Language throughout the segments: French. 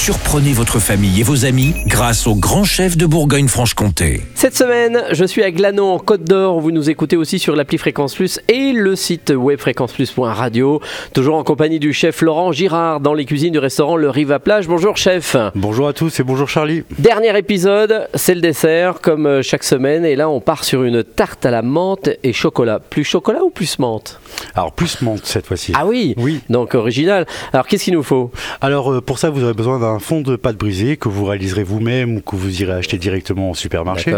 Surprenez votre famille et vos amis grâce au grand chef de Bourgogne-Franche-Comté. Cette semaine, je suis à Glanon en Côte d'Or. Vous nous écoutez aussi sur l'appli Fréquence Plus et le site web fréquenceplus.radio. Toujours en compagnie du chef Laurent Girard dans les cuisines du restaurant Le Rive à Plage. Bonjour chef. Bonjour à tous et bonjour Charlie. Dernier épisode, c'est le dessert comme euh, chaque semaine et là on part sur une tarte à la menthe et chocolat. Plus chocolat ou plus menthe? Alors plus menthe cette fois-ci. Ah oui? Oui. Donc original. Alors qu'est-ce qu'il nous faut? Alors euh, pour ça vous aurez besoin d'un fond de pâte brisée que vous réaliserez vous-même ou que vous irez acheter directement au supermarché.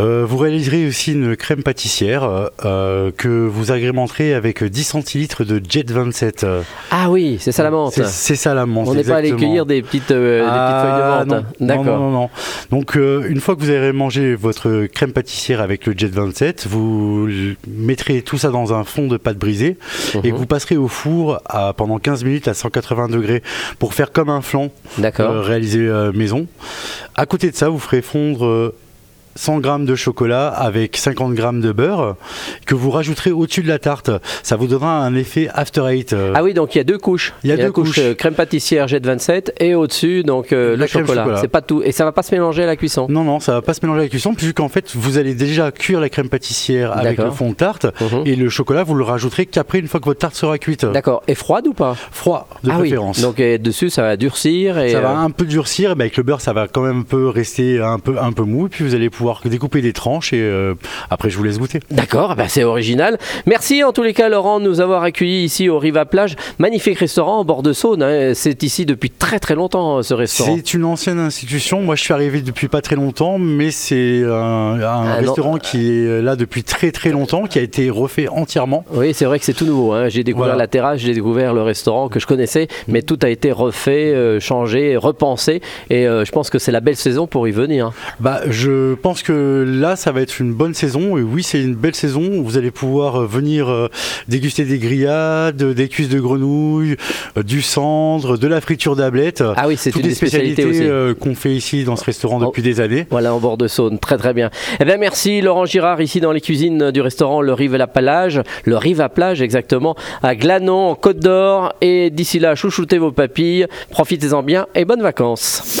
Euh, vous réaliserez aussi une crème pâtissière euh, euh, que vous agrémenterez avec 10 centilitres de Jet 27. euh, Ah oui, c'est ça la menthe. C'est ça la menthe. On n'est pas allé cueillir des petites, euh, des petites Ah, feuilles de menthe. non. D'accord. Non, non, non. Donc, une fois que vous avez mangé votre crème pâtissière avec le Jet 27, vous mettrez tout ça dans un fond de pâte brisée et Mhm. vous passerez au four à, pendant 15 minutes à 180 degrés pour faire comme un flan Euh, réalisé euh, maison. À côté de ça, vous ferez fondre euh, 100 g de chocolat avec 50 g de beurre que vous rajouterez au-dessus de la tarte. Ça vous donnera un effet after eight. euh, Ah oui, donc il y a deux couches. Il y a deux couche couches. euh, crème pâtissière jet 27 et au-dessus donc euh, le chocolat. chocolat. C'est pas tout et ça va pas se mélanger à la cuisson? Non, non, ça va pas se mélanger à la cuisson, puisqu'en fait, vous allez déjà cuire la crème pâtissière avec le fond de tarte, Mhm. et le chocolat, vous le rajouterez qu'après, une fois que votre tarte sera cuite. D'accord. Et froide ou pas? Froid, de Ah oui. préférence. Donc euh, dessus ça va durcir et ça va un peu durcir, mais avec le beurre, ça va quand même un peu rester un peu, un peu mou, et puis vous allez pouvoir découper des tranches, et euh, après, je vous laisse goûter. D'accord, bah c'est original. Merci en tous les cas Laurent de nous avoir accueillis ici au Riva Plage, magnifique restaurant en bord de Saône. hein. C'est ici depuis très très longtemps ce restaurant. C'est une ancienne institution. Moi, je suis arrivé depuis pas très longtemps, mais c'est un, un Ah, non. restaurant qui est là depuis très très longtemps, qui a été refait entièrement. Oui, c'est vrai que c'est tout nouveau. hein. J'ai découvert Voilà. la terrasse, j'ai découvert le restaurant que je connaissais, mais tout a été refait, euh, changé, repensé. Et euh, je pense que c'est la belle saison pour y venir. Bah, je pense que là, ça va être une bonne saison. Et oui, c'est une belle saison. Vous allez pouvoir euh, venir euh, déguster des grillades, des cuisses de grenouille, euh, du cendre, de la friture d'ablette. Ah oui, c'est Toutes une les des spécialités qu'on fait ici dans ce restaurant Oh. depuis des années. Voilà, en bord de Saône. Très très bien. Eh bien, merci Laurent Girard, ici dans les cuisines du restaurant Le Rive à la Plage, le Rive à Plage exactement, à Glanon, en Côte d'Or. Et d'ici là, chouchoutez vos papilles, profitez-en bien et bonnes vacances.